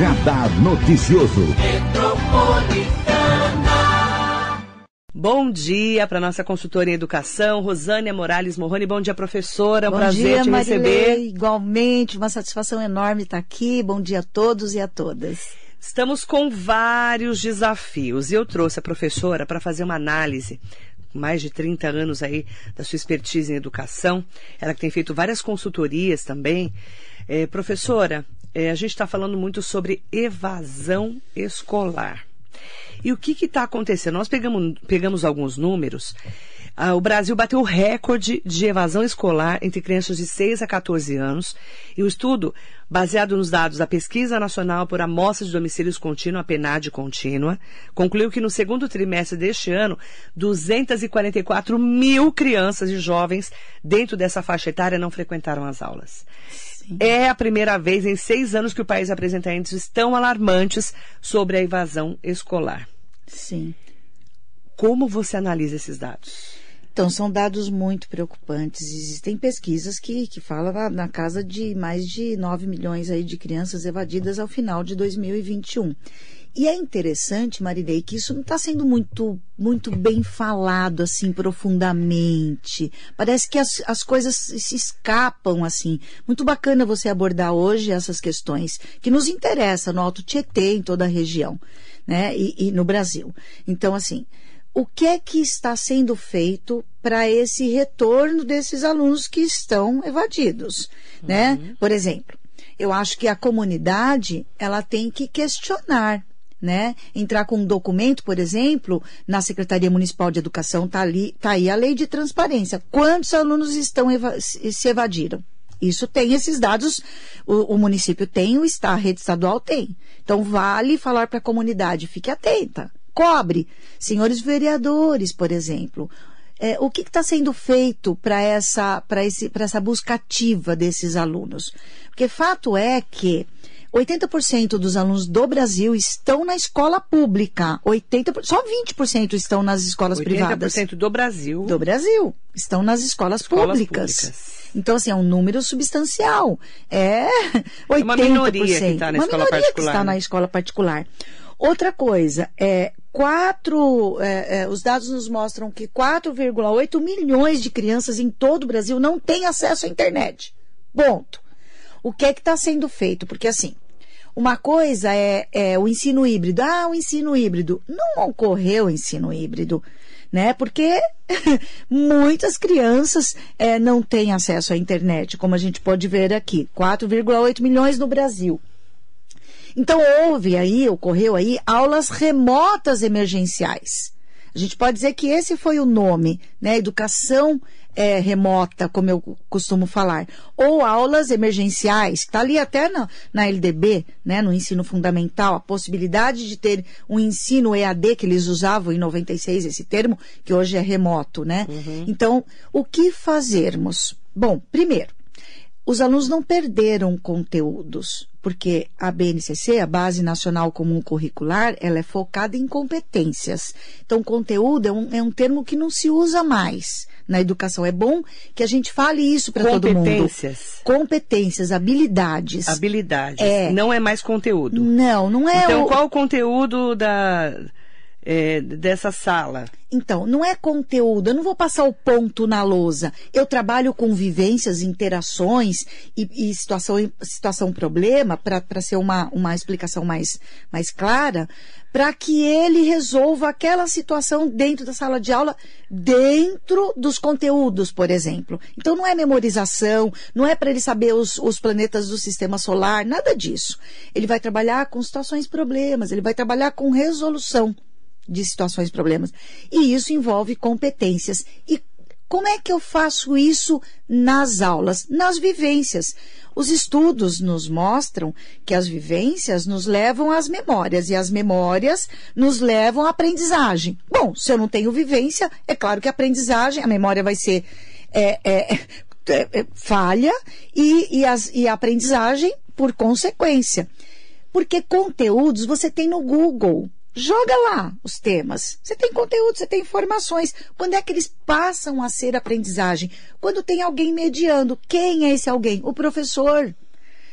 Radar Noticioso. Bom dia para nossa consultora em educação, Rosânia Morales Morrone. Bom dia, professora. Um Bom prazer dia, te Marilei. receber. Igualmente, uma satisfação enorme estar aqui. Bom dia a todos e a todas. Estamos com vários desafios e eu trouxe a professora para fazer uma análise mais de 30 anos aí da sua expertise em educação. Ela que tem feito várias consultorias também. É, professora, é, a gente está falando muito sobre evasão escolar. E o que está acontecendo? Nós pegamos, pegamos alguns números. Ah, o Brasil bateu o recorde de evasão escolar entre crianças de 6 a 14 anos. E o estudo, baseado nos dados da Pesquisa Nacional por Amostra de Domicílios Contínua, a PNAD contínua, concluiu que no segundo trimestre deste ano, 244 mil crianças e jovens dentro dessa faixa etária não frequentaram as aulas. É a primeira vez em seis anos que o país apresenta índices tão alarmantes sobre a evasão escolar. Sim. Como você analisa esses dados? Então, são dados muito preocupantes. Existem pesquisas que, que falam na, na casa de mais de 9 milhões aí de crianças evadidas ao final de 2021. E é interessante, Marilei, que isso não está sendo muito, muito bem falado, assim, profundamente. Parece que as, as coisas se escapam, assim. Muito bacana você abordar hoje essas questões que nos interessam no Alto Tietê, em toda a região, né? E, e no Brasil. Então, assim, o que é que está sendo feito para esse retorno desses alunos que estão evadidos, né? Por exemplo, eu acho que a comunidade, ela tem que questionar né? Entrar com um documento, por exemplo, na Secretaria Municipal de Educação, está ali, tá aí a lei de transparência. Quantos alunos estão eva se evadiram? Isso tem esses dados, o, o, município tem, o Estado, a rede estadual tem. Então, vale falar para a comunidade, fique atenta, cobre. Senhores vereadores, por exemplo, é, o que está sendo feito para essa, essa busca ativa desses alunos? Porque fato é que 80% dos alunos do Brasil estão na escola pública. 80%, só 20% estão nas escolas 80% privadas. 80% do Brasil. Do Brasil. Estão nas escolas, escolas públicas. públicas. Então, assim, é um número substancial. É 80%. É uma minoria que está na uma escola minoria particular. que está na escola particular. Outra coisa, é, quatro, é, é, os dados nos mostram que 4,8 milhões de crianças em todo o Brasil não têm acesso à internet. Ponto o que é que está sendo feito? Porque assim, uma coisa é, é, o ensino híbrido. Ah, o ensino híbrido. Não ocorreu o ensino híbrido, né? Porque muitas crianças é, não têm acesso à internet, como a gente pode ver aqui. 4,8 milhões no Brasil. Então, houve aí, ocorreu aí, aulas remotas emergenciais. A gente pode dizer que esse foi o nome, né? Educação é, remota, como eu costumo falar, ou aulas emergenciais, que está ali até na, na LDB, né, no ensino fundamental, a possibilidade de ter um ensino EAD, que eles usavam em 96, esse termo, que hoje é remoto, né? Uhum. Então, o que fazermos? Bom, primeiro, os alunos não perderam conteúdos, porque a BNCC, a Base Nacional Comum Curricular, ela é focada em competências. Então, conteúdo é um, é um termo que não se usa mais na educação. É bom que a gente fale isso para todo mundo. Competências. Competências, habilidades. Habilidades. É. Não é mais conteúdo. Não, não é Então, o... qual o conteúdo da, é, dessa sala? Então, não é conteúdo, eu não vou passar o ponto na lousa. Eu trabalho com vivências, interações e, e situação, situação problema, para ser uma, uma explicação mais, mais clara, para que ele resolva aquela situação dentro da sala de aula, dentro dos conteúdos, por exemplo. Então, não é memorização, não é para ele saber os, os planetas do sistema solar, nada disso. Ele vai trabalhar com situações problemas, ele vai trabalhar com resolução de situações e problemas. E isso envolve competências. E como é que eu faço isso nas aulas? Nas vivências. Os estudos nos mostram que as vivências nos levam às memórias e as memórias nos levam à aprendizagem. Bom, se eu não tenho vivência, é claro que a aprendizagem, a memória vai ser é, é, é, falha e, e, as, e a aprendizagem por consequência. Porque conteúdos você tem no Google. Joga lá os temas. Você tem conteúdo, você tem informações. Quando é que eles passam a ser aprendizagem? Quando tem alguém mediando. Quem é esse alguém? O professor.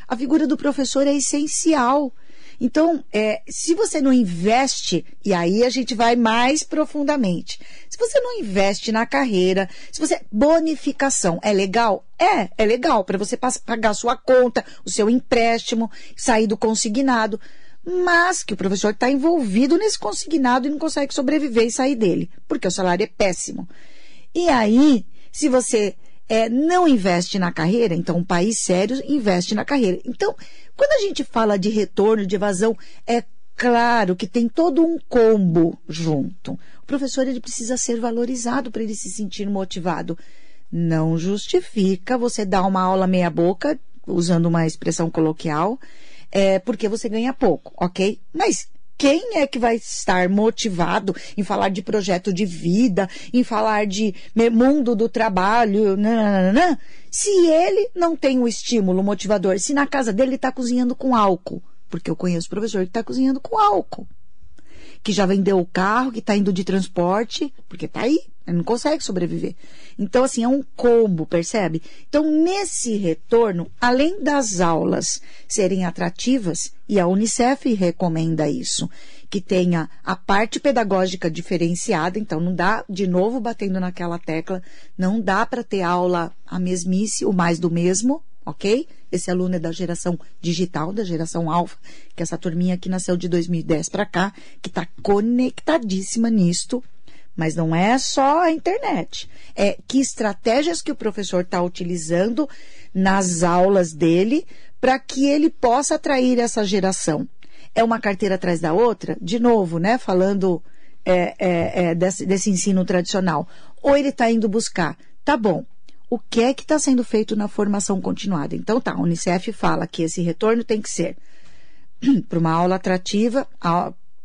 A figura do professor é essencial. Então, é, se você não investe, e aí a gente vai mais profundamente. Se você não investe na carreira, se você. Bonificação é legal? É, é legal para você pagar sua conta, o seu empréstimo, sair do consignado. Mas que o professor está envolvido nesse consignado e não consegue sobreviver e sair dele, porque o salário é péssimo. E aí, se você é, não investe na carreira, então um país sério investe na carreira. Então, quando a gente fala de retorno, de evasão, é claro que tem todo um combo junto. O professor ele precisa ser valorizado para ele se sentir motivado. Não justifica você dar uma aula meia boca, usando uma expressão coloquial, é, porque você ganha pouco, ok? Mas quem é que vai estar motivado em falar de projeto de vida, em falar de mundo do trabalho, nananana, se ele não tem o estímulo motivador, se na casa dele está cozinhando com álcool? Porque eu conheço professor que está cozinhando com álcool. Que já vendeu o carro, que está indo de transporte, porque está aí, ele não consegue sobreviver. Então, assim, é um combo, percebe? Então, nesse retorno, além das aulas serem atrativas, e a Unicef recomenda isso, que tenha a parte pedagógica diferenciada, então não dá, de novo batendo naquela tecla, não dá para ter aula a mesmice, o mais do mesmo, ok? Esse aluno é da geração digital, da geração alfa, que essa turminha que nasceu de 2010 para cá, que está conectadíssima nisto, mas não é só a internet. É que estratégias que o professor está utilizando nas aulas dele para que ele possa atrair essa geração. É uma carteira atrás da outra? De novo, né? Falando é, é, é, desse, desse ensino tradicional. Ou ele está indo buscar, tá bom, o que é que está sendo feito na formação continuada? Então tá, a Unicef fala que esse retorno tem que ser para uma aula atrativa,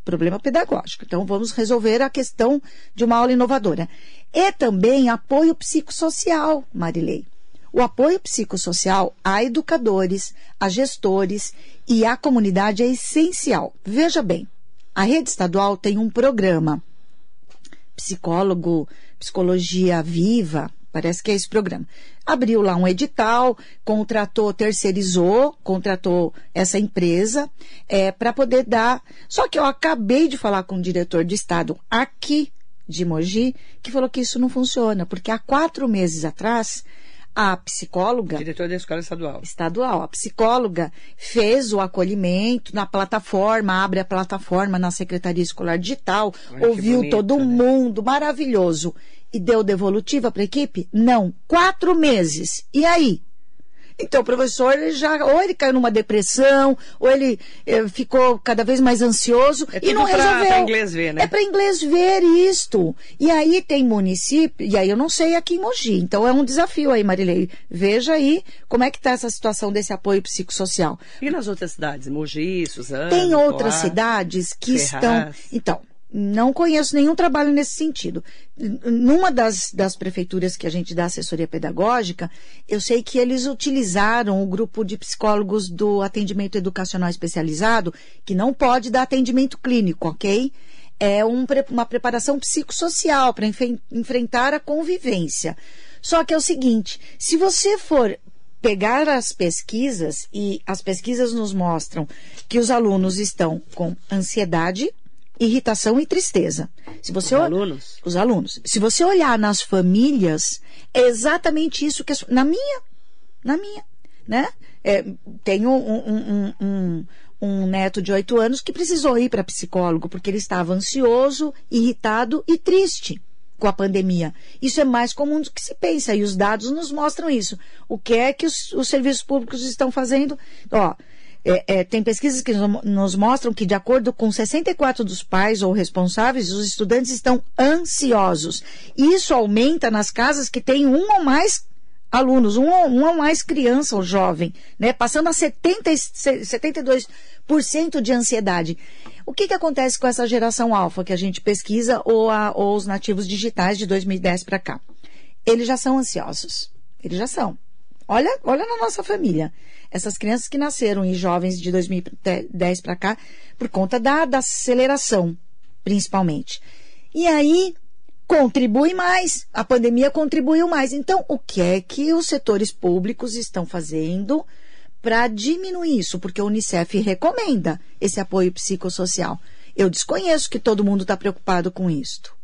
problema pedagógico. Então, vamos resolver a questão de uma aula inovadora. E também apoio psicossocial, Marilei. O apoio psicossocial a educadores, a gestores e à comunidade é essencial. Veja bem, a rede estadual tem um programa psicólogo, psicologia viva, Parece que é esse programa. Abriu lá um edital, contratou, terceirizou, contratou essa empresa é, para poder dar. Só que eu acabei de falar com o diretor de Estado aqui de Mogi, que falou que isso não funciona, porque há quatro meses atrás a psicóloga. Diretor da escola estadual. Estadual. A psicóloga fez o acolhimento na plataforma, abre a plataforma na Secretaria Escolar Digital, Ai, ouviu bonito, todo né? mundo, maravilhoso e deu devolutiva para a equipe? Não. Quatro meses. E aí? Então, o professor, ele já, ou ele caiu numa depressão, ou ele eh, ficou cada vez mais ansioso é e não pra, resolveu. É para inglês ver, né? É para inglês ver isto. E aí tem município, e aí eu não sei aqui em Mogi, então é um desafio aí, Marilei. Veja aí como é que está essa situação desse apoio psicossocial. E nas outras cidades? Mogi, Suzano? Tem outras cidades que Ferraz. estão... Então, não conheço nenhum trabalho nesse sentido. Numa das, das prefeituras que a gente dá assessoria pedagógica, eu sei que eles utilizaram o grupo de psicólogos do atendimento educacional especializado, que não pode dar atendimento clínico, ok? É um, uma preparação psicossocial para enfrentar a convivência. Só que é o seguinte: se você for pegar as pesquisas, e as pesquisas nos mostram que os alunos estão com ansiedade, irritação e tristeza. Se você os alunos? Os alunos. Se você olhar nas famílias, é exatamente isso que... Na minha, na minha, né? É, tenho um, um, um, um neto de oito anos que precisou ir para psicólogo porque ele estava ansioso, irritado e triste com a pandemia. Isso é mais comum do que se pensa e os dados nos mostram isso. O que é que os, os serviços públicos estão fazendo? Ó, é, é, tem pesquisas que nos mostram que, de acordo com 64 dos pais ou responsáveis, os estudantes estão ansiosos. Isso aumenta nas casas que têm um ou mais alunos, um, um ou mais criança ou jovem, né? passando a 70, 72% de ansiedade. O que, que acontece com essa geração alfa que a gente pesquisa ou, a, ou os nativos digitais de 2010 para cá? Eles já são ansiosos. Eles já são. Olha, olha na nossa família essas crianças que nasceram e jovens de 2010 para cá, por conta da, da aceleração, principalmente. E aí contribui mais, a pandemia contribuiu mais. Então, o que é que os setores públicos estão fazendo para diminuir isso, porque a Unicef recomenda esse apoio psicossocial. Eu desconheço que todo mundo está preocupado com isto.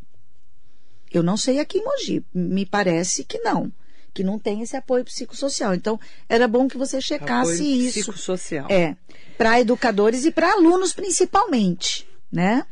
Eu não sei aqui em Mogi, me parece que não, que não tem esse apoio psicossocial. Então, era bom que você checasse apoio isso. Psicossocial. É, para educadores e para alunos principalmente, né?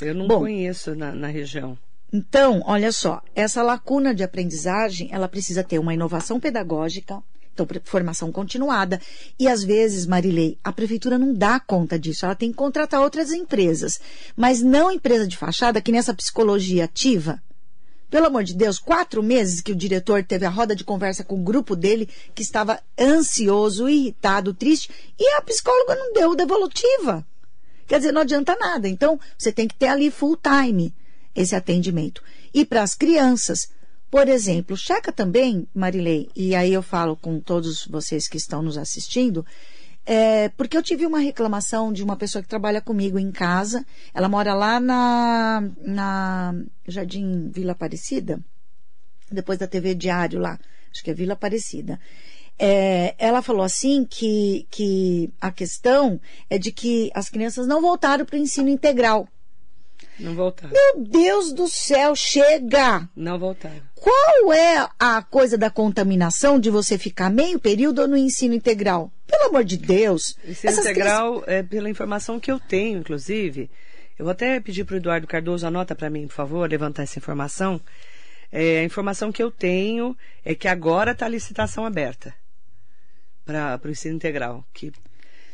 Eu não Bom. conheço na, na região. Então, olha só, essa lacuna de aprendizagem, ela precisa ter uma inovação pedagógica, então formação continuada, e às vezes, Marilei, a prefeitura não dá conta disso, ela tem que contratar outras empresas, mas não empresa de fachada que nessa psicologia ativa. Pelo amor de Deus, quatro meses que o diretor teve a roda de conversa com o grupo dele, que estava ansioso, irritado, triste, e a psicóloga não deu devolutiva. Quer dizer, não adianta nada. Então, você tem que ter ali full time esse atendimento. E para as crianças, por exemplo, checa também, Marilei, e aí eu falo com todos vocês que estão nos assistindo, é, porque eu tive uma reclamação de uma pessoa que trabalha comigo em casa. Ela mora lá na, na Jardim Vila Aparecida, depois da TV Diário lá, acho que é Vila Aparecida. É, ela falou assim que, que a questão é de que as crianças não voltaram para o ensino integral. Não voltaram. Meu Deus do céu, chega! Não voltaram. Qual é a coisa da contaminação de você ficar meio período no ensino integral? Pelo amor de Deus. Ensino integral, é, pela informação que eu tenho, inclusive, eu vou até pedir para o Eduardo Cardoso, anota para mim, por favor, levantar essa informação. É, a informação que eu tenho é que agora está a licitação aberta para o ensino integral. Que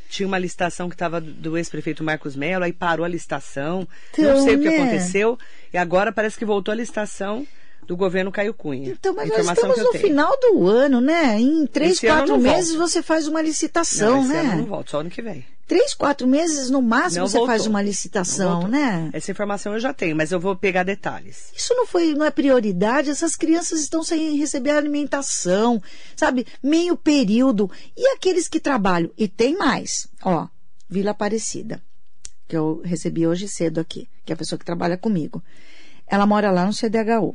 tinha uma licitação que estava do ex-prefeito Marcos Mello, aí parou a licitação. Então, não sei o que né? aconteceu. E agora parece que voltou a licitação do governo Caio Cunha. Então, mas nós estamos no tenho. final do ano, né? Em três, Esse quatro não meses volta. você faz uma Não, licitação, esse né? ano não volta, só ano que vem. Três, quatro meses no máximo Não você faz voltou. uma Não licitação, né? Essa informação eu já tenho, mas eu vou pegar detalhes. Isso não foi, não é prioridade. Essas crianças estão sem receber alimentação, sabe? Meio período. E aqueles que trabalham? E tem mais. Ó, Vila Aparecida, que eu recebi hoje cedo aqui, que é a pessoa que trabalha comigo. Ela mora lá no CDHU.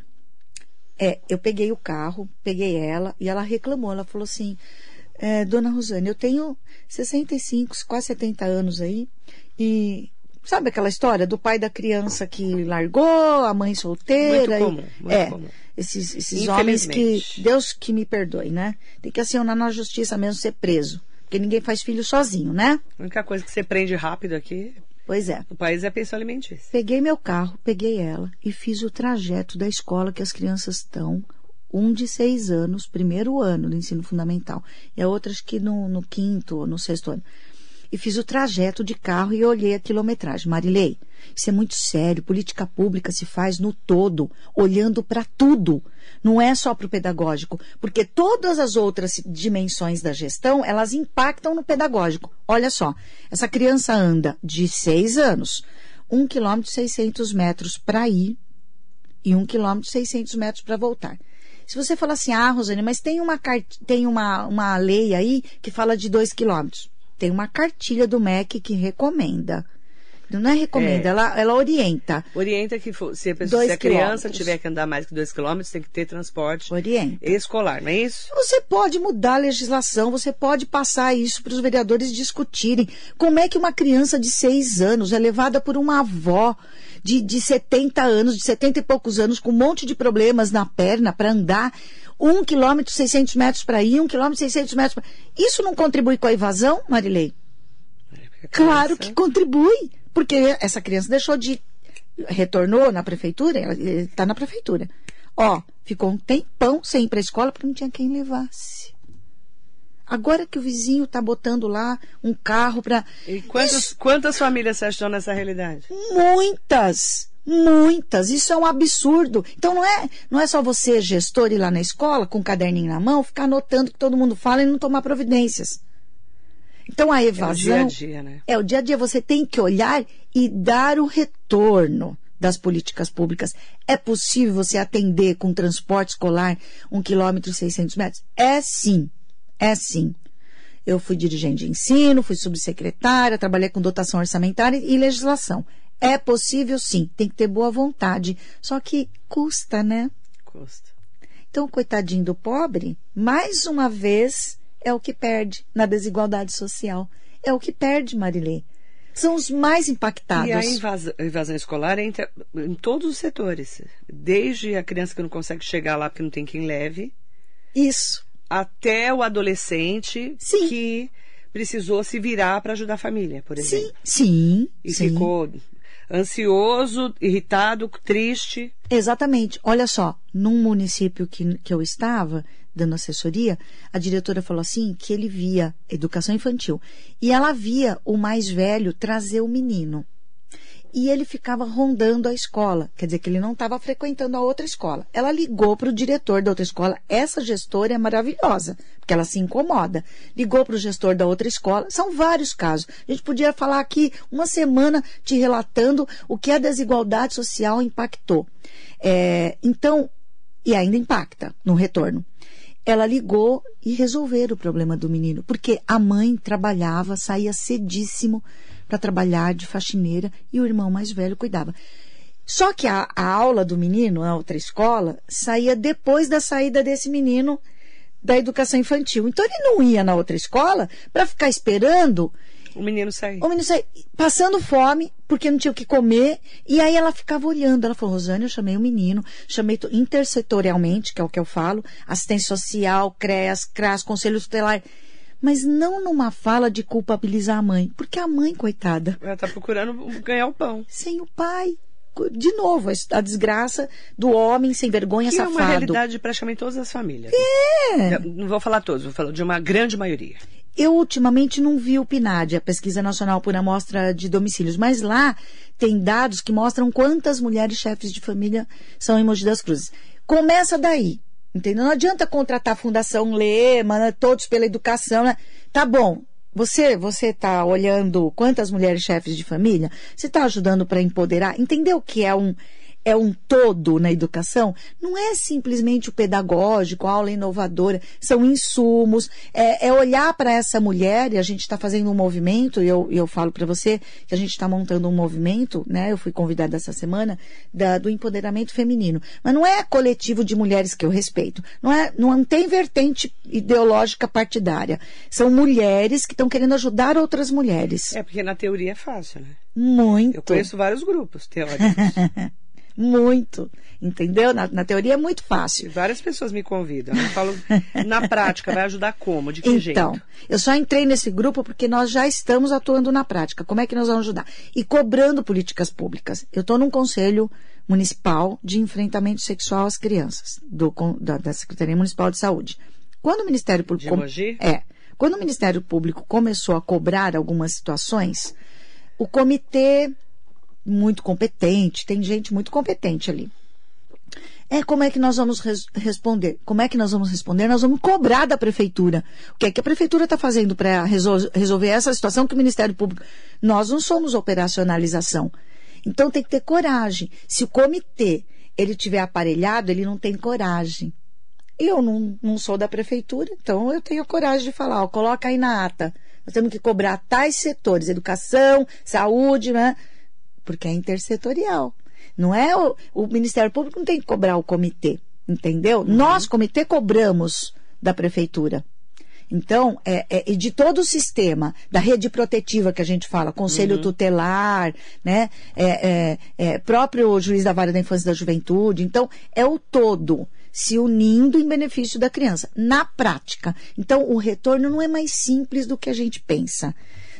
É, eu peguei o carro, peguei ela e ela reclamou. Ela falou assim: é, Dona Rosane, eu tenho 65, quase 70 anos aí e. Sabe aquela história do pai da criança que largou, a mãe solteira? Muito e- comum, muito é, comum. esses, esses homens que. Deus que me perdoe, né? Tem que acionar na justiça mesmo ser preso. Porque ninguém faz filho sozinho, né? A única coisa que você prende rápido aqui Pois é. no país é a pensão alimentícia. Peguei meu carro, peguei ela e fiz o trajeto da escola que as crianças estão. Um de seis anos, primeiro ano do ensino fundamental. E a outra acho que no, no quinto ou no sexto ano. E fiz o trajeto de carro e olhei a quilometragem. Marilei, isso é muito sério. Política pública se faz no todo, olhando para tudo. Não é só para o pedagógico, porque todas as outras dimensões da gestão, elas impactam no pedagógico. Olha só, essa criança anda de seis anos, um quilômetro 600 metros para ir e um quilômetro 600 metros para voltar. Se você falar assim, ah, Rosane, mas tem uma, tem uma, uma lei aí que fala de dois quilômetros. Tem uma cartilha do MEC que recomenda. Não é recomenda, É. ela, ela orienta. Orienta que se a, pessoa, se a criança tiver que andar mais que dois quilômetros, tem que ter transporte Orienta. escolar, não é isso? Você pode mudar a legislação, você pode passar isso para os vereadores discutirem. Como é que uma criança de seis anos é levada por uma avó de, de 70 anos, de 70 e poucos anos, com um monte de problemas na perna para andar, um quilômetro e 600 metros para ir, um quilômetro e 600 metros para... Isso não contribui com a evasão, Marilei? A Claro que contribui, porque essa criança deixou de. retornou na prefeitura, ela está na prefeitura. Ó, ficou um tempão sem ir para a escola porque não tinha quem levasse. Agora que o vizinho está botando lá um carro para. E quantas, quantas famílias você achou nessa realidade? Muitas! Muitas! Isso é um absurdo. Então não é, não é só você, gestor, ir lá na escola com um caderninho na mão, ficar anotando o que todo mundo fala e não tomar providências. Então a É o evasão. dia a dia, né? É, o dia a dia você tem que olhar e dar o retorno das políticas públicas. É possível você atender com transporte escolar um quilômetro e 600 metros? É sim, é sim. Eu fui dirigente de ensino, fui subsecretária, trabalhei com dotação orçamentária e legislação. É possível sim, tem que ter boa vontade. Só que custa, né? Custa. Então, coitadinho do pobre, mais uma vez é o que perde na desigualdade social. É o que perde, Marilê. São os mais impactados. E a invasão, a invasão escolar entra em todos os setores. Desde a criança que não consegue chegar lá porque não tem quem leve. Isso. Até o adolescente Sim. que precisou se virar para ajudar a família, por exemplo. Sim, sim. E sim. ficou ansioso, irritado, triste. Exatamente. Olha só, num município que, que eu estava, dando assessoria, a diretora falou assim que ele via educação infantil. E ela via o mais velho trazer o menino. E ele ficava rondando a escola, quer dizer que ele não estava frequentando a outra escola. Ela ligou para o diretor da outra escola. Essa gestora é maravilhosa, porque ela se incomoda. Ligou para o gestor da outra escola. São vários casos. A gente podia falar aqui uma semana te relatando o que a desigualdade social impactou. É, então, e ainda impacta no retorno ela ligou e resolveram o problema do menino, porque a mãe trabalhava, saía cedíssimo para trabalhar de faxineira e o irmão mais velho cuidava. Só que a, a aula do menino na outra escola saía depois da saída desse menino da educação infantil. Então ele não ia na outra escola para ficar esperando o menino sair. O menino sair, passando fome, porque não tinha o que comer. E aí ela ficava olhando. Ela falou, Rosane, eu chamei o menino, chamei intersetorialmente, que é o que eu falo, assistência social, CREAS, CRAS, Conselho Tutelar. Mas não numa fala de culpabilizar a mãe, porque a mãe, coitada. Ela está procurando ganhar o pão. Sem o pai. De novo, a desgraça do homem sem vergonha que safado. é uma realidade de praticamente todas as famílias. É. Não vou falar todos, vou falar de uma grande maioria. Eu ultimamente não vi o PNAD, a Pesquisa Nacional por Amostra de Domicílios, mas lá tem dados que mostram quantas mulheres chefes de família são em Mogi das Cruzes. Começa daí, entendeu? Não adianta contratar a Fundação Lema, né, todos pela educação, né? Tá bom, você você está olhando quantas mulheres chefes de família? Você está ajudando para empoderar? Entendeu que é um é um todo na educação, não é simplesmente o pedagógico, a aula inovadora, são insumos, é, é olhar para essa mulher, e a gente está fazendo um movimento, e eu, eu falo para você que a gente está montando um movimento, né? Eu fui convidada essa semana, da, do empoderamento feminino. Mas não é coletivo de mulheres que eu respeito, não, é, não tem vertente ideológica partidária. São mulheres que estão querendo ajudar outras mulheres. É, porque na teoria é fácil, né? Muito. Eu conheço vários grupos teóricos. Muito. Entendeu? Na, na, teoria é muito fácil. Várias pessoas me convidam. Eu falo, na prática, vai ajudar como? De que então, jeito? Então, eu só entrei nesse grupo porque nós já estamos atuando na prática. Como é que nós vamos ajudar? E cobrando políticas públicas. Eu estou num conselho municipal de enfrentamento sexual às crianças, do, da, da Secretaria Municipal de Saúde. Quando o Ministério Público. De é. Quando o Ministério Público começou a cobrar algumas situações, o comitê muito competente, tem gente muito competente ali. É como é que nós vamos res responder? Como é que nós vamos responder? Nós vamos cobrar da prefeitura. O que é que a prefeitura está fazendo para resol resolver essa situação que o Ministério Público. Nós não somos operacionalização. Então tem que ter coragem. Se o comitê ele tiver aparelhado, ele não tem coragem. Eu não, não sou da prefeitura, então eu tenho coragem de falar, ó, coloca aí na ata. Nós temos que cobrar tais setores, educação, saúde, né? Porque é intersetorial. Não é o, o Ministério Público não tem que cobrar o comitê, entendeu? Uhum. Nós, comitê, cobramos da prefeitura. Então, é, é, de todo o sistema, da rede protetiva que a gente fala, conselho uhum. tutelar, né? É, é, é, próprio juiz da vara da infância e da juventude. Então, é o todo se unindo em benefício da criança, na prática. Então, o retorno não é mais simples do que a gente pensa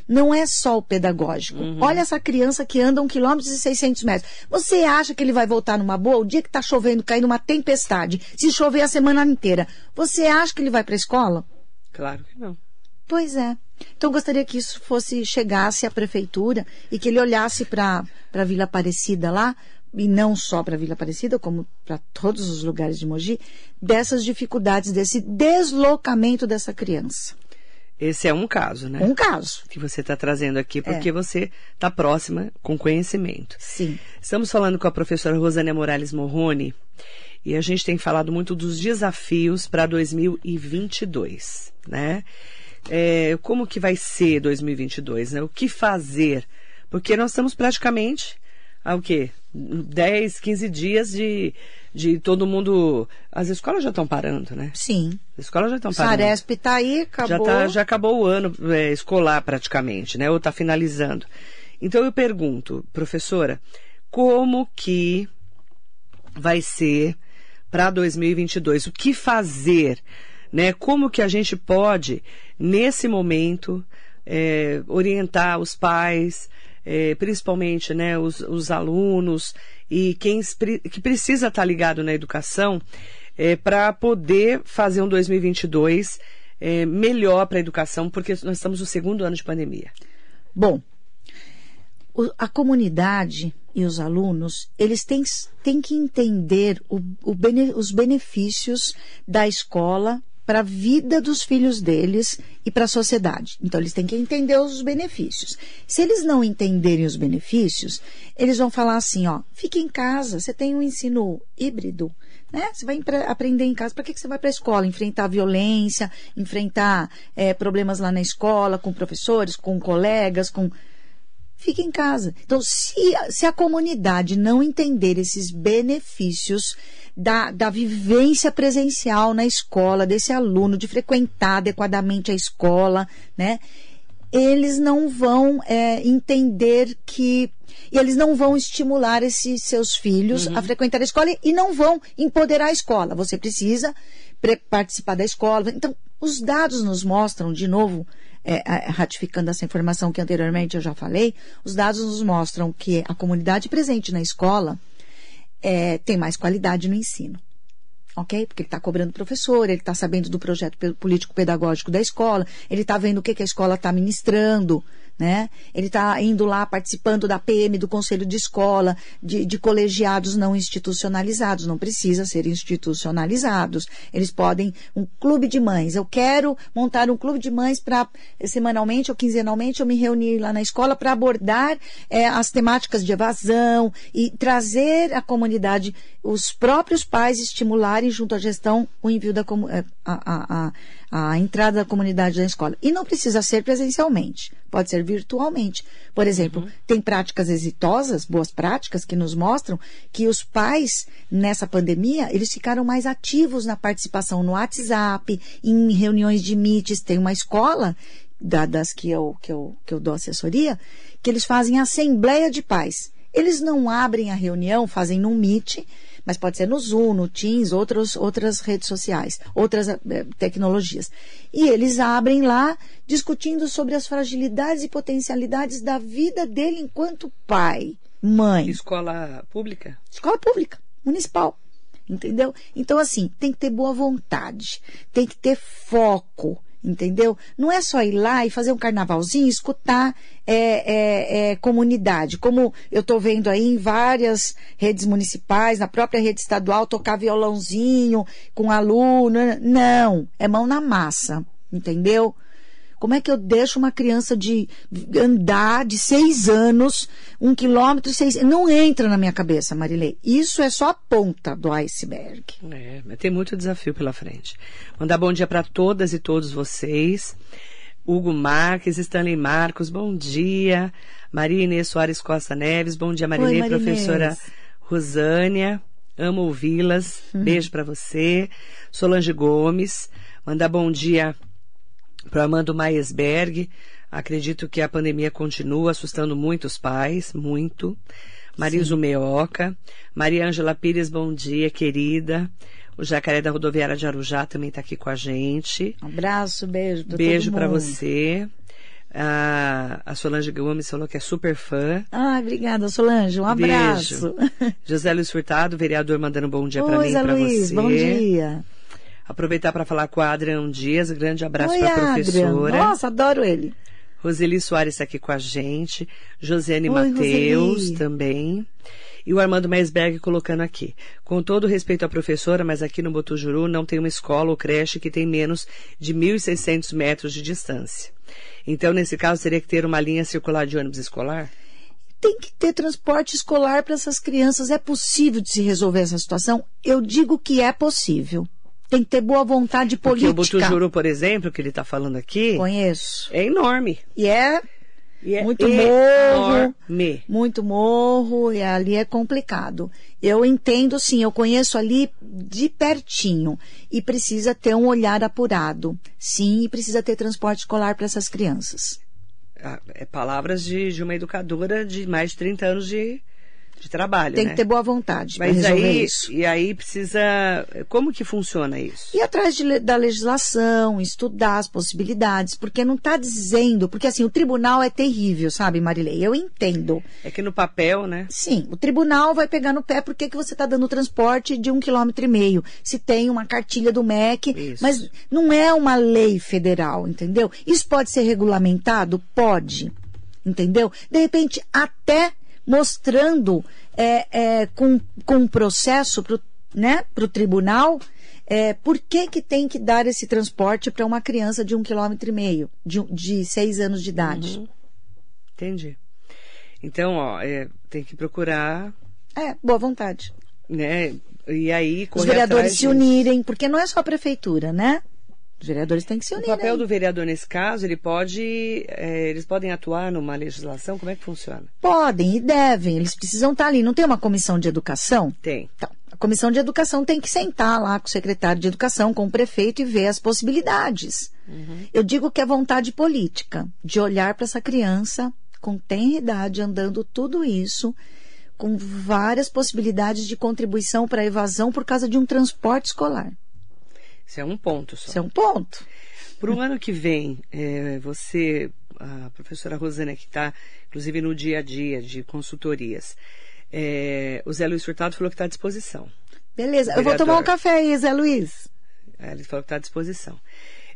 não é só o pedagógico. Uhum. Olha essa criança que anda um quilômetro e 600 metros. Você acha que ele vai voltar numa boa? O dia que está chovendo, caindo uma tempestade, se chover a semana inteira, você acha que ele vai para a escola? Claro que não. Pois é. Então gostaria que isso fosse chegasse à prefeitura e que ele olhasse para a Vila Aparecida lá, e não só para a Vila Aparecida, como para todos os lugares de Mogi, dessas dificuldades, desse deslocamento dessa criança. Esse é um caso, né? Um caso. Que você está trazendo aqui, porque é. você está próxima com conhecimento. Sim. Estamos falando com a professora Rosânia Morales Morrone e a gente tem falado muito dos desafios para 2022, né? É, como que vai ser 2022, né? O que fazer? Porque nós estamos praticamente há o quê? 10, 15 dias de, de todo mundo. As escolas já estão parando, né? Sim. As escolas já estão parando. Saresp está aí, acabou. Já, tá, já acabou o ano é, escolar praticamente, né? Ou está finalizando. Então eu pergunto, professora, como que vai ser para 2022? O que fazer? Né? Como que a gente pode, nesse momento, é, orientar os pais, é, principalmente né, os, os, alunos e quem que precisa estar tá ligado na educação é, para poder fazer um 2022 é, melhor para a educação, porque nós estamos no segundo ano de pandemia. Bom, a comunidade e os alunos, eles têm, têm que entender o, o bene, os benefícios da escola para a vida dos filhos deles e para a sociedade. Então, eles têm que entender os benefícios. Se eles não entenderem os benefícios, eles vão falar assim: ó, fique em casa, você tem um ensino híbrido. Né? Você vai aprender em casa. Para que, que você vai para a escola? Enfrentar violência, enfrentar é, problemas lá na escola, com professores, com colegas, com fique em casa. Então, se, se a comunidade não entender esses benefícios da, da vivência presencial na escola, desse aluno, de frequentar adequadamente a escola, né? Eles não vão é, entender que. E eles não vão estimular esses seus filhos uhum. a frequentar a escola e não vão empoderar a escola. Você precisa participar da escola. Então, os dados nos mostram, de novo, é, ratificando essa informação que anteriormente eu já falei, os dados nos mostram que a comunidade presente na escola é, tem mais qualidade no ensino. Ok? Porque ele está cobrando professor, ele está sabendo do projeto político-pedagógico da escola, ele está vendo o que, que a escola está ministrando né? Ele está indo lá participando da PM, do conselho de escola, de, de, colegiados não institucionalizados, não precisa ser institucionalizados. Eles podem, um clube de mães, eu quero montar um clube de mães para, semanalmente ou quinzenalmente, eu me reunir lá na escola para abordar é, as temáticas de evasão e trazer à comunidade, os próprios pais estimularem junto à gestão o envio da é, a, a, a, entrada da comunidade na escola. E não precisa ser presencialmente pode ser virtualmente. Por exemplo, uhum. tem práticas exitosas, boas práticas, que nos mostram que os pais, nessa pandemia, eles ficaram mais ativos na participação no WhatsApp, em reuniões de meets. Tem uma escola das que eu, que, eu, que eu dou assessoria, que eles fazem assembleia de pais. Eles não abrem a reunião, fazem num meet, mas pode ser no Zoom, no Teams, outros, outras redes sociais, outras eh, tecnologias. E eles abrem lá discutindo sobre as fragilidades e potencialidades da vida dele enquanto pai, mãe. Escola pública? Escola pública, municipal. Entendeu? Então, assim, tem que ter boa vontade, tem que ter foco entendeu? Não é só ir lá e fazer um carnavalzinho, escutar é, é, é, comunidade, como eu estou vendo aí em várias redes municipais, na própria rede estadual, tocar violãozinho com aluno. Não, é mão na massa, entendeu? Como é que eu deixo uma criança de andar de seis anos, um quilômetro e seis... Não entra na minha cabeça, Marilei. Isso é só a ponta do iceberg. É, mas tem muito desafio pela frente. Mandar bom dia para todas e todos vocês. Hugo Marques, Stanley Marcos, bom dia. Maria Inês Soares Costa Neves, bom dia, Marilei, Oi, professora Rosânia. Amo ouvi-las. Uhum. Beijo para você. Solange Gomes, mandar bom dia para Armando Maesberg, acredito que a pandemia continua assustando muitos pais, muito. Mariso Meoca. Maria Ângela Pires, bom dia, querida. O Jacaré da Rodoviária de Arujá também está aqui com a gente. Um abraço, beijo. Beijo para você. A, a Solange Gomes falou que é super fã. Ah, obrigada, Solange. Um abraço. Beijo. José Luiz Furtado, vereador, mandando um bom dia para mim e para você. Bom dia. Aproveitar para falar com a Adriano Dias. Grande abraço para a professora. Nossa, adoro ele. Roseli Soares está aqui com a gente. Josiane Matheus também. E o Armando Meisberg colocando aqui. Com todo respeito à professora, mas aqui no Botujuru não tem uma escola ou creche que tem menos de 1.600 metros de distância. Então, nesse caso, teria que ter uma linha circular de ônibus escolar? Tem que ter transporte escolar para essas crianças. É possível de se resolver essa situação? Eu digo que é possível tem que ter boa vontade política. Porque o Butujuru, por exemplo, que ele está falando aqui. Conheço. É enorme. E é é muito morro, enorme. muito morro, e ali é complicado. Eu entendo, sim, eu conheço ali de pertinho e precisa ter um olhar apurado. Sim, e precisa ter transporte escolar para essas crianças. Ah, É palavras de, de uma educadora de mais de 30 anos de, de trabalho, Tem né? que ter boa vontade para Mas resolver aí, isso. e aí precisa... Como que funciona isso? Ir atrás de da legislação, estudar as possibilidades, porque não está dizendo, porque assim, o tribunal é terrível, sabe, Marilei? Eu entendo. É que no papel, né? Sim, o tribunal vai pegar no pé por que que você está dando transporte de um quilômetro e meio, se tem uma cartilha do MEC, Isso. mas não é uma lei federal, entendeu? Isso pode ser regulamentado? Pode, entendeu? De repente, até mostrando é, é, com, com um processo para né, o tribunal, é, por que, que tem que dar esse transporte para uma criança de um quilômetro e meio, de, de seis anos de idade? Uhum. Entendi. Então, ó, é, tem que procurar, É, boa vontade. né? E aí, Os vereadores se unirem, porque não é só a prefeitura, né? Os vereadores têm que se O unirem. papel do vereador nesse caso, ele pode, é, eles podem atuar numa legislação? Como é que funciona? Podem e devem, eles precisam estar ali. Não tem uma comissão de educação? Tem. Então, a comissão de educação tem que sentar lá com o secretário de educação, com o prefeito e ver as possibilidades. Eu digo que é vontade política de olhar para essa criança com tenridade, andando tudo isso, com várias possibilidades de contribuição para a evasão por causa de um transporte escolar. Isso é um ponto só. Isso é um ponto. Para o ano que vem, é, você, a professora Rosana, que está, inclusive, no dia a dia de consultorias, é, o Zé Luiz Furtado falou que está à disposição. Beleza, eu vou tomar um café aí, Zé Luiz. É, Ele falou que está à disposição.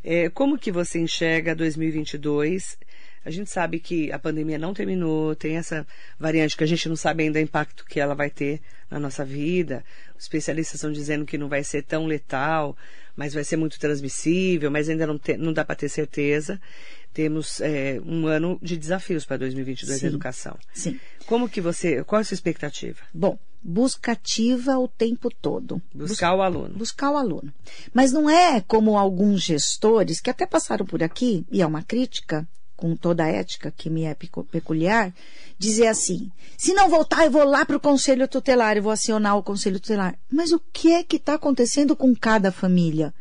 É, como que você enxerga 2022? A gente sabe que a pandemia não terminou, tem essa variante que a gente não sabe ainda o impacto que ela vai ter na nossa vida. Os especialistas estão dizendo que não vai ser tão letal, mas vai ser muito transmissível, mas ainda não, te- não dá para ter certeza. Temos é, um ano de desafios para 2022 Sim. na educação. Sim. Como que você, qual é a sua expectativa? Bom, busca ativa o tempo todo. Buscar o aluno. buscar o aluno. Mas não é como alguns gestores que até passaram por aqui, e é uma crítica, com toda a ética que me é peculiar, dizer assim: se não voltar, eu vou lá para o conselho tutelar, eu vou acionar o conselho tutelar. Mas o que é que está acontecendo com cada família?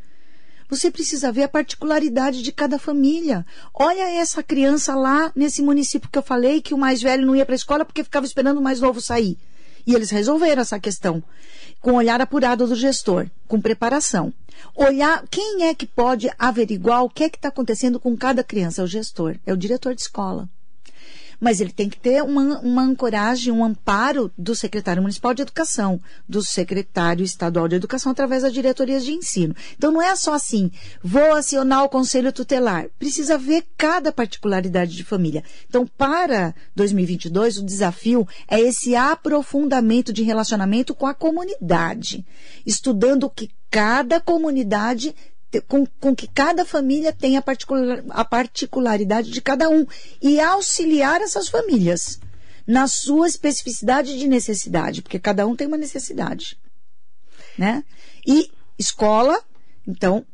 Você precisa ver a particularidade de cada família. Olha essa criança lá nesse município que eu falei que o mais velho não ia para a escola porque ficava esperando o mais novo sair. E eles resolveram essa questão com o olhar apurado do gestor, com preparação. Olhar quem é que pode averiguar o que é que está acontecendo com cada criança, é o gestor, é o diretor de escola. Mas ele tem que ter uma, uma ancoragem, um amparo do secretário municipal de educação, do secretário estadual de educação, através das diretorias de ensino. Então não é só assim, vou acionar o conselho tutelar. Precisa ver cada particularidade de família. Então, para 2022, o desafio é esse aprofundamento de relacionamento com a comunidade, estudando o que cada comunidade com, com que cada família tem a, particular, a particularidade de cada um e auxiliar essas famílias na sua especificidade de necessidade, porque cada um tem uma necessidade, né? E escola, então,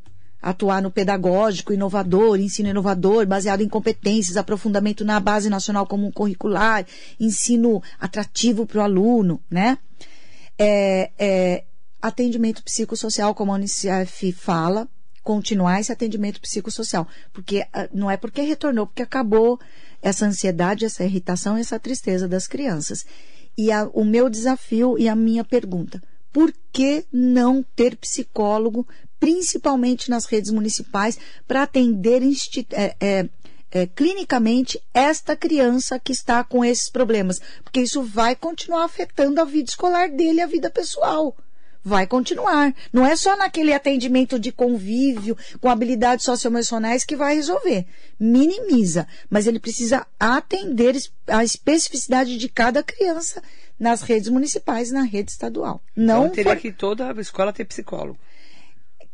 atuar no pedagógico inovador, ensino inovador, baseado em competências, aprofundamento na base nacional comum curricular, ensino atrativo para o aluno, né? É, é, atendimento psicossocial, como a Unicef fala, continuar esse atendimento psicossocial. Porque ah, não é porque retornou, porque acabou essa ansiedade, essa irritação, essa tristeza das crianças. E a- o meu desafio e a minha pergunta: por que não ter psicólogo, principalmente nas redes municipais, para atender é, é, é, clinicamente esta criança que está com esses problemas? Porque isso vai continuar afetando a vida escolar dele, a vida pessoal vai continuar. Não é só naquele atendimento de convívio com habilidades socioemocionais que vai resolver. Minimiza, mas ele precisa atender a especificidade de cada criança nas redes municipais na rede estadual. Não então, teria for- que toda a escola ter psicólogo.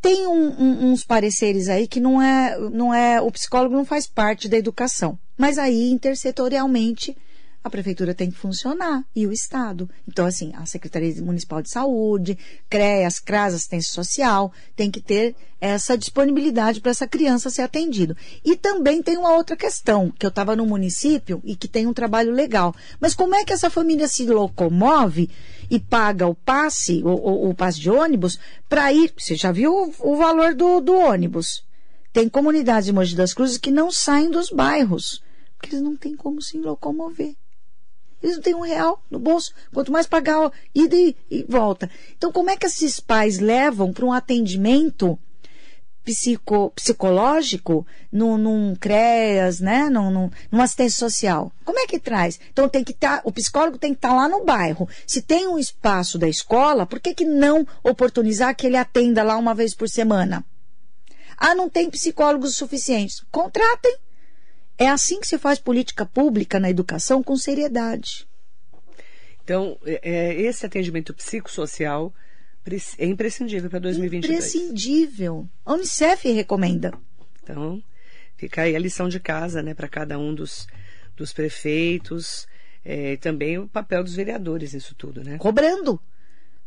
tem um- um- uns pareceres aí que não é, não é, o psicólogo não faz parte da educação. Mas aí, intersetorialmente, a prefeitura tem que funcionar e o Estado. Então, assim, a Secretaria Municipal de Saúde, CREAS, CRAS, Assistência Social, tem que ter essa disponibilidade para essa criança ser atendido. E também tem uma outra questão, que eu estava no município e que tem um trabalho legal. Mas como é que essa família se locomove e paga o passe, o, o, o passe de ônibus, para ir? Você já viu o, o valor do, do ônibus? Tem comunidades em Mogi das Cruzes que não saem dos bairros, porque eles não têm como se locomover. Eles não têm um real no bolso, quanto mais pagar ida e, e volta. Então, como é que esses pais levam para um atendimento psico, psicológico num, num CREAS, né? Num, num, numa assistência social? Como é que traz? Então, tem que estar, tá, o psicólogo tem que estar tá lá no bairro. Se tem um espaço da escola, por que, que não oportunizar que ele atenda lá uma vez por semana? Ah, não tem psicólogos suficientes. Contratem é assim que se faz política pública na educação com seriedade. Então, é, é esse atendimento psicossocial é imprescindível para 2022. Imprescindível. A Unicef recomenda. Então, fica aí a lição de casa né, para cada um dos, dos prefeitos é, e também o papel dos vereadores nisso tudo. Né? Cobrando.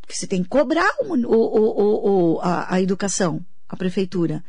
Porque você tem que cobrar o, o, o, a, a educação, a prefeitura.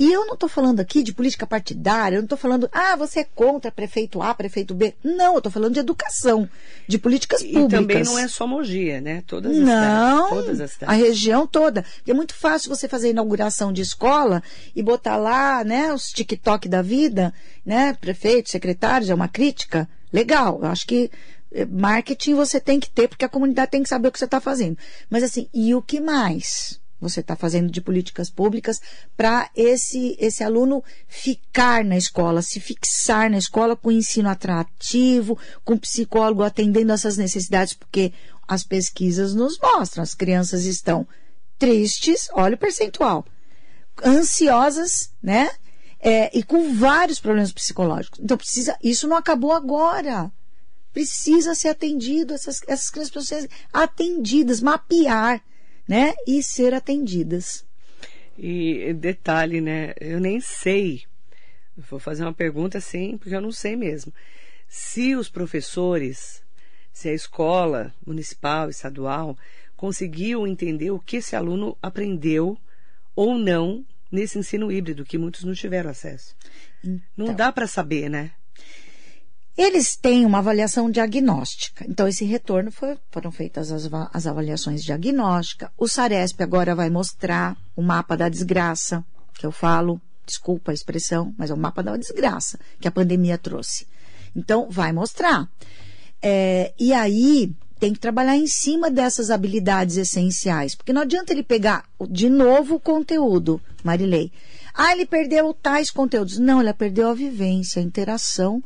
E eu não estou falando aqui de política partidária, eu não estou falando, ah, você é contra prefeito A, prefeito B. Não, eu estou falando de educação, de políticas públicas. E também não é só Mogia, né? Todas as não, cidades, todas as cidades. a região toda. É muito fácil você fazer inauguração de escola e botar lá, né, os TikTok da vida, né, prefeitos, secretários, é uma crítica. Legal, eu acho que eh, marketing você tem que ter, porque a comunidade tem que saber o que você está fazendo. Mas assim, e o que mais? Você está fazendo de políticas públicas para esse, esse aluno ficar na escola, se fixar na escola com ensino atrativo, com psicólogo atendendo essas necessidades, porque as pesquisas nos mostram, as crianças estão tristes, olha o percentual, ansiosas, né? É, e com vários problemas psicológicos. Então precisa, isso não acabou agora. Precisa ser atendido, essas, essas crianças precisam ser atendidas, mapear né? E ser atendidas. E detalhe, né? Eu nem sei. Vou fazer uma pergunta assim, porque eu não sei mesmo. Se os professores, se a escola municipal, estadual, conseguiu entender o que esse aluno aprendeu ou não nesse ensino híbrido, que muitos não tiveram acesso. Então, não dá para saber, né? Eles têm uma avaliação diagnóstica. Então, esse retorno foi, foram feitas as, as avaliações diagnósticas. O Saresp agora vai mostrar o mapa da desgraça, que eu falo, desculpa a expressão, mas é o mapa da desgraça que a pandemia trouxe. Então, vai mostrar. É, e aí, tem que trabalhar em cima dessas habilidades essenciais, porque não adianta ele pegar de novo o conteúdo, Marilei. Ah, ele perdeu tais conteúdos. Não, ele perdeu a vivência, a interação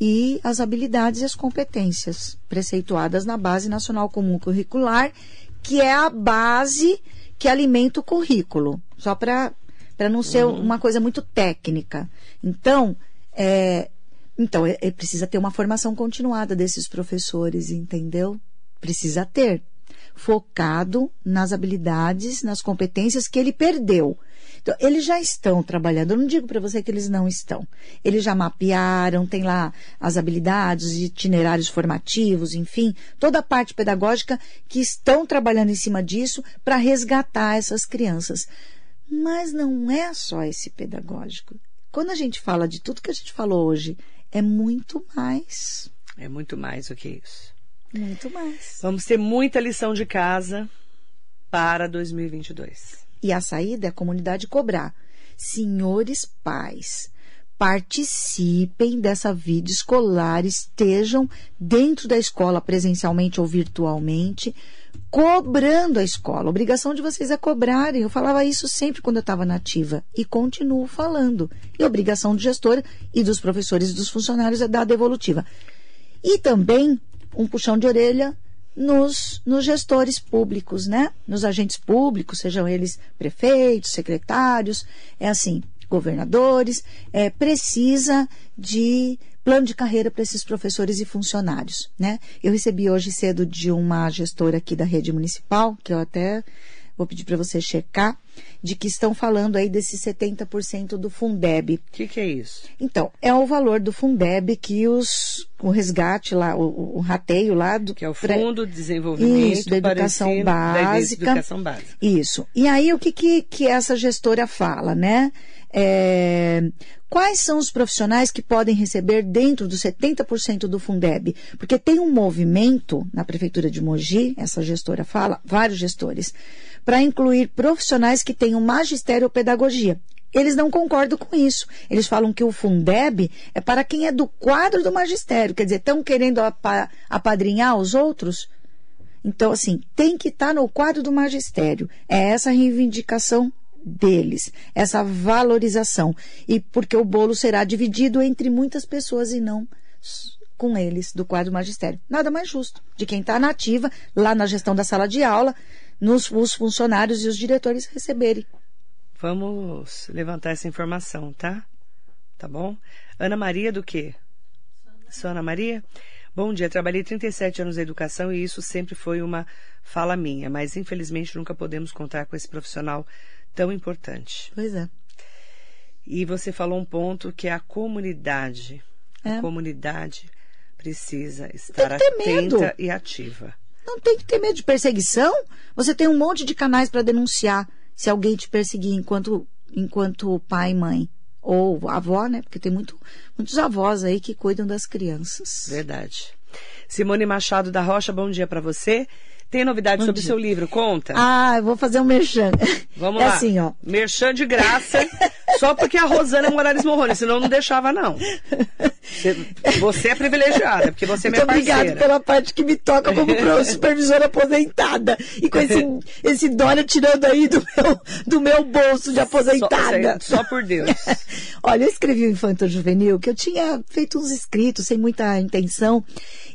e as habilidades e as competências preceituadas na Base Nacional Comum Curricular, que é a base que alimenta o currículo, só para não ser uhum. uma coisa muito técnica. Então, é, então é, é, precisa ter uma formação continuada desses professores, entendeu? Precisa ter. Focado nas habilidades, nas competências que ele perdeu. Então, eles já estão trabalhando. Eu não digo para você que eles não estão. Eles já mapearam, tem lá as habilidades, itinerários formativos, enfim, toda a parte pedagógica que estão trabalhando em cima disso para resgatar essas crianças. Mas não é só esse pedagógico. Quando a gente fala de tudo que a gente falou hoje, é muito mais. É muito mais do que isso. Muito mais. Vamos ter muita lição de casa para 2022. E a saída é a comunidade cobrar. Senhores pais, participem dessa vida escolar, estejam dentro da escola presencialmente ou virtualmente, cobrando a escola. A obrigação de vocês é cobrarem. Eu falava isso sempre quando eu estava nativa e continuo falando. E a obrigação do gestor e dos professores e dos funcionários é dar a devolutiva. E também um puxão de orelha nos, nos gestores públicos, né? Nos agentes públicos, sejam eles prefeitos, secretários, é assim, governadores, é, precisa de plano de carreira para esses professores e funcionários, né? Eu recebi hoje cedo de uma gestora aqui da rede municipal, que eu até vou pedir para você checar, de que estão falando aí desses 70% do Fundeb. O que, que é isso? Então, é o valor do Fundeb que os o resgate lá, o, o rateio lá do que é o Fundo de Desenvolvimento isso, da educação básica. Da educação básica. Isso. E aí o que, que, que essa gestora fala, né? É, quais são os profissionais que podem receber dentro dos 70% do Fundeb? Porque tem um movimento na Prefeitura de Mogi, essa gestora fala, vários gestores, para incluir profissionais que tenham magistério ou pedagogia. Eles não concordam com isso. Eles falam que o Fundeb é para quem é do quadro do magistério. Quer dizer, estão querendo apadrinhar os outros? Então, assim, tem que estar tá no quadro do magistério. É essa reivindicação deles, essa valorização. E porque o bolo será dividido entre muitas pessoas e não com eles do quadro magistério. Nada mais justo de quem está nativa lá na gestão da sala de aula, nos os funcionários e os diretores receberem. Vamos levantar essa informação, tá? Tá bom? Ana Maria do quê? Sou Ana Maria? Bom dia, trabalhei 37 anos na educação e isso sempre foi uma fala minha, mas infelizmente nunca podemos contar com esse profissional tão importante. Pois é. E você falou um ponto que é a comunidade. É. A comunidade precisa estar atenta medo. e ativa. Não tem que ter medo de perseguição. Você tem um monte de canais para denunciar se alguém te perseguir enquanto, enquanto pai e mãe. Ou avó, né? Porque tem muito, muitos avós aí que cuidam das crianças. Verdade. Simone Machado da Rocha, bom dia para você. Tem novidade Bom sobre o seu livro? Conta. Ah, eu vou fazer um merchan. Vamos é lá. assim, ó. Merchan de graça, só porque a Rosana Morales Morrone, senão não deixava, não. Você é privilegiada, porque você é minha Muito obrigada pela parte que me toca como supervisora aposentada. E com esse, esse dólar tirando aí do meu, do meu bolso de aposentada. Só, só por Deus. Olha, eu escrevi o Infanto Juvenil, que eu tinha feito uns escritos sem muita intenção.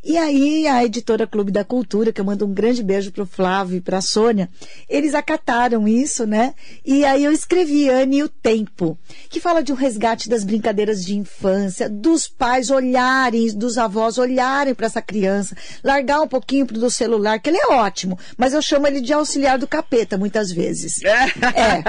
E aí a editora Clube da Cultura, que eu mando um grande beijo pro Flávio e pra Sônia, eles acataram isso, né? E aí eu escrevi Anne e o Tempo, que fala de um resgate das brincadeiras de infância, dos pais olharem, dos avós olharem para essa criança, largar um pouquinho do celular, que ele é ótimo, mas eu chamo ele de auxiliar do capeta muitas vezes. é.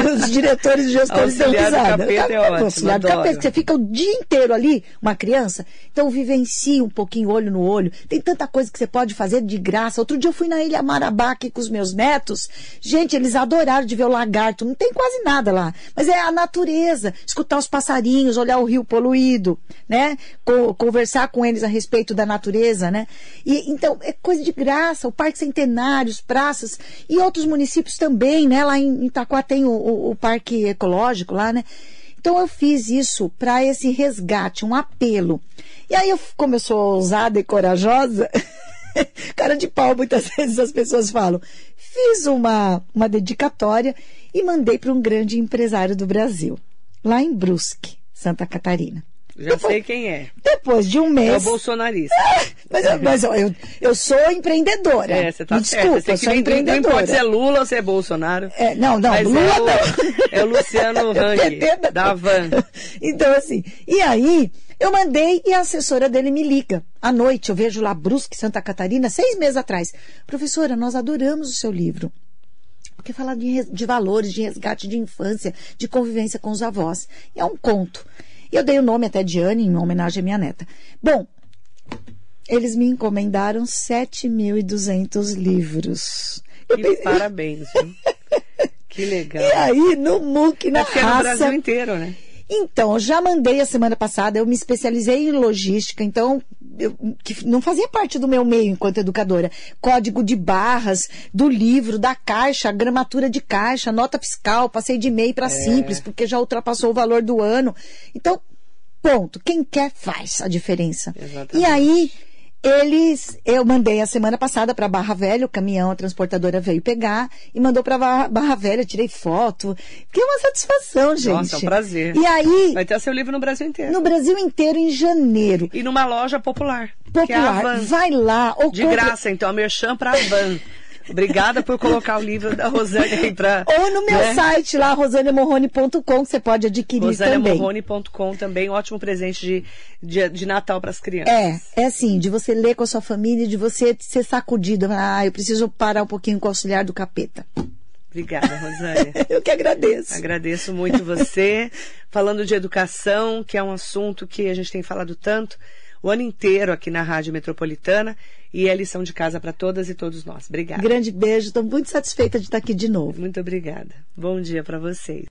Os diretores e gestores dão risada. Capeta é ótimo, auxiliar do capeta, você fica o dia inteiro ali, uma criança, então vivencie um pouquinho olho no olho. Tem tanta coisa que você pode fazer de graça. Outro dia eu fui na Ilha Marabá aqui com os meus netos. Gente, eles adoraram de ver o lagarto. Não tem quase nada lá. Mas é a natureza. Escutar os passarinhos, olhar o rio poluído, né? Co conversar com eles a respeito da natureza, né? E, então, é coisa de graça. O Parque Centenário, as praças e outros municípios também, né? Lá em Itaquá tem o, o, o Parque Ecológico lá, né? Então eu fiz isso para esse resgate, um apelo. E aí, eu, como eu sou ousada e corajosa, cara de pau, muitas vezes as pessoas falam, fiz uma, uma dedicatória e mandei para um grande empresário do Brasil, lá em Brusque, Santa Catarina. Já depois, sei quem é. Depois de um mês. É o bolsonarista. mas, mas ó, eu, eu sou empreendedora. É, você tá Me desculpa, certo. eu sou empreendedora. Não pode ser Lula ou ser Bolsonaro. É, não, não, Lula é o, não. É o Luciano Hang, da Van. Então, assim, e aí, eu mandei e a assessora dele me liga. À noite, eu vejo lá Brusque, Santa Catarina, seis meses atrás. Professora, nós adoramos o seu livro. Porque fala de, de valores, de resgate de infância, de convivência com os avós. E é um conto. E eu dei o nome até de Anne, em homenagem à minha neta. Bom, eles me encomendaram 7.200 livros. Que pensei... parabéns, viu? que legal. E aí, no MOOC, na é raça... É no Brasil inteiro, né? Então, já mandei a semana passada, eu me especializei em logística, então, eu, que não fazia parte do meu meio enquanto educadora. Código de barras, do livro, da caixa, gramatura de caixa, nota fiscal, passei de MEI para é. simples, porque já ultrapassou o valor do ano. Então, ponto. Quem quer faz a diferença. Exatamente. E aí, eles, eu mandei a semana passada para Barra Velha, o caminhão, a transportadora veio pegar e mandou para Barra, Barra Velha, tirei foto. Que é uma satisfação, gente. Nossa, é um prazer. E aí. Vai ter seu livro no Brasil inteiro. No Brasil inteiro, em janeiro. E numa loja popular. Popular. É Vai lá. Ou De graça, então, a Merchan pra Van. Obrigada por colocar o livro da Rosane aí para. Ou no meu né? site lá, rosanemorrone.com, que você pode adquirir também. rosanemorrone.com também, um ótimo presente de, de, de Natal para as crianças. É, é assim, de você ler com a sua família, de você ser sacudido. Ah, eu preciso parar um pouquinho com o auxiliar do capeta. Obrigada, Rosânia. Eu que agradeço. Agradeço muito você. Falando de educação, que é um assunto que a gente tem falado tanto o ano inteiro aqui na Rádio Metropolitana e é lição de casa para todas e todos nós. Obrigada. Grande beijo, estou muito satisfeita de estar aqui de novo. Muito obrigada. Bom dia para vocês.